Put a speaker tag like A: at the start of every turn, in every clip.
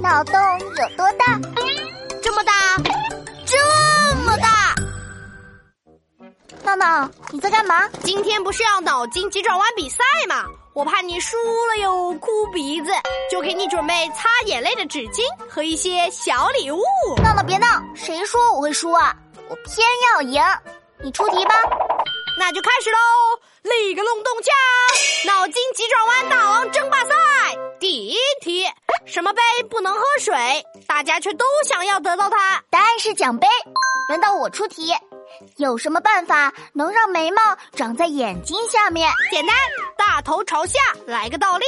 A: 脑洞有多大？
B: 这么大，这么大！
A: 闹闹，你在干嘛？
B: 今天不是要脑筋急转弯比赛吗？我怕你输了又哭鼻子，就给你准备擦眼泪的纸巾和一些小礼物。
A: 闹闹别闹，谁说我会输啊？我偏要赢！你出题吧。
B: 那就开始喽！立个隆咚锵，脑筋急转弯大大家却都想要得到它。
A: 答案是奖杯。轮到我出题，有什么办法能让眉毛长在眼睛下面？
B: 简单，大头朝下，来个倒立。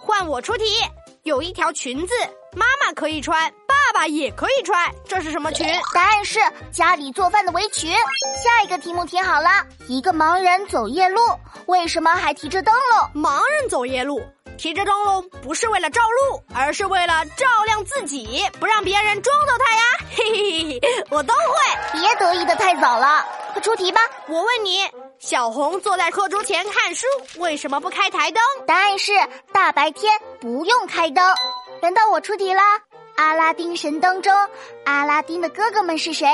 B: 换我出题，有一条裙子，妈妈可以穿。爸爸也可以穿，这是什么裙？
A: 答案是家里做饭的围裙。下一个题目听好了，一个盲人走夜路，为什么还提着灯笼？
B: 盲人走夜路，提着灯笼不是为了照路，而是为了照亮自己，不让别人撞到他呀！嘿嘿嘿，我都会。
A: 别得意的太早了，快出题吧。
B: 我问你，小红坐在课桌前看书，为什么不开台灯？
A: 答案是大白天不用开灯。轮到我出题啦。阿拉丁神灯中，阿拉丁的哥哥们是谁？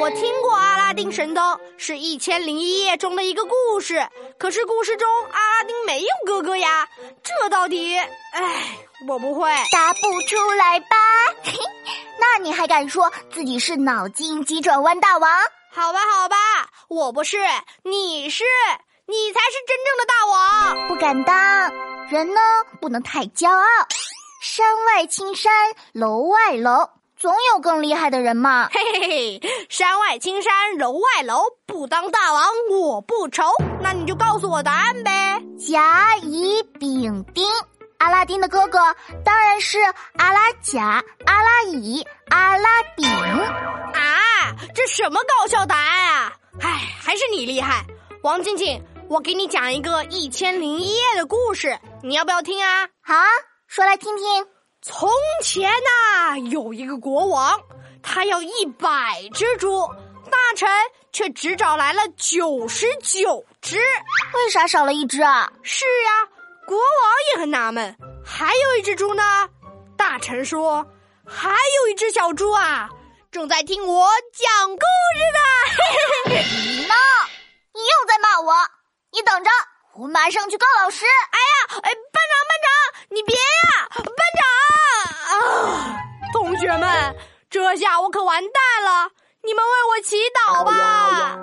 B: 我听过阿拉丁神灯，是一千零一夜中的一个故事。可是故事中阿拉丁没有哥哥呀，这到底……哎，我不会
A: 答不出来吧？那你还敢说自己是脑筋急转弯大王？
B: 好吧，好吧，我不是，你是，你才是真正的大王。
A: 不敢当，人呢不能太骄傲。山外青山楼外楼，总有更厉害的人嘛。
B: 嘿嘿嘿，山外青山楼外楼，不当大王我不愁。那你就告诉我答案呗。
A: 甲乙丙丁，阿拉丁的哥哥当然是阿拉甲、阿拉乙、阿拉丙。
B: 啊，这什么搞笑答案啊！唉，还是你厉害。王静静，我给你讲一个一千零一夜的故事，你要不要听啊？
A: 好啊。说来听听。
B: 从前呐，有一个国王，他要一百只猪，大臣却只找来了九十九只。
A: 为啥少了一只啊？
B: 是呀，国王也很纳闷。还有一只猪呢？大臣说，还有一只小猪啊，正在听我讲故事
A: 呢。你闹？你又在骂我？你等着，我马上去告老师。
B: 哎呀，哎，班长，班这下我可完蛋了！你们为我祈祷吧。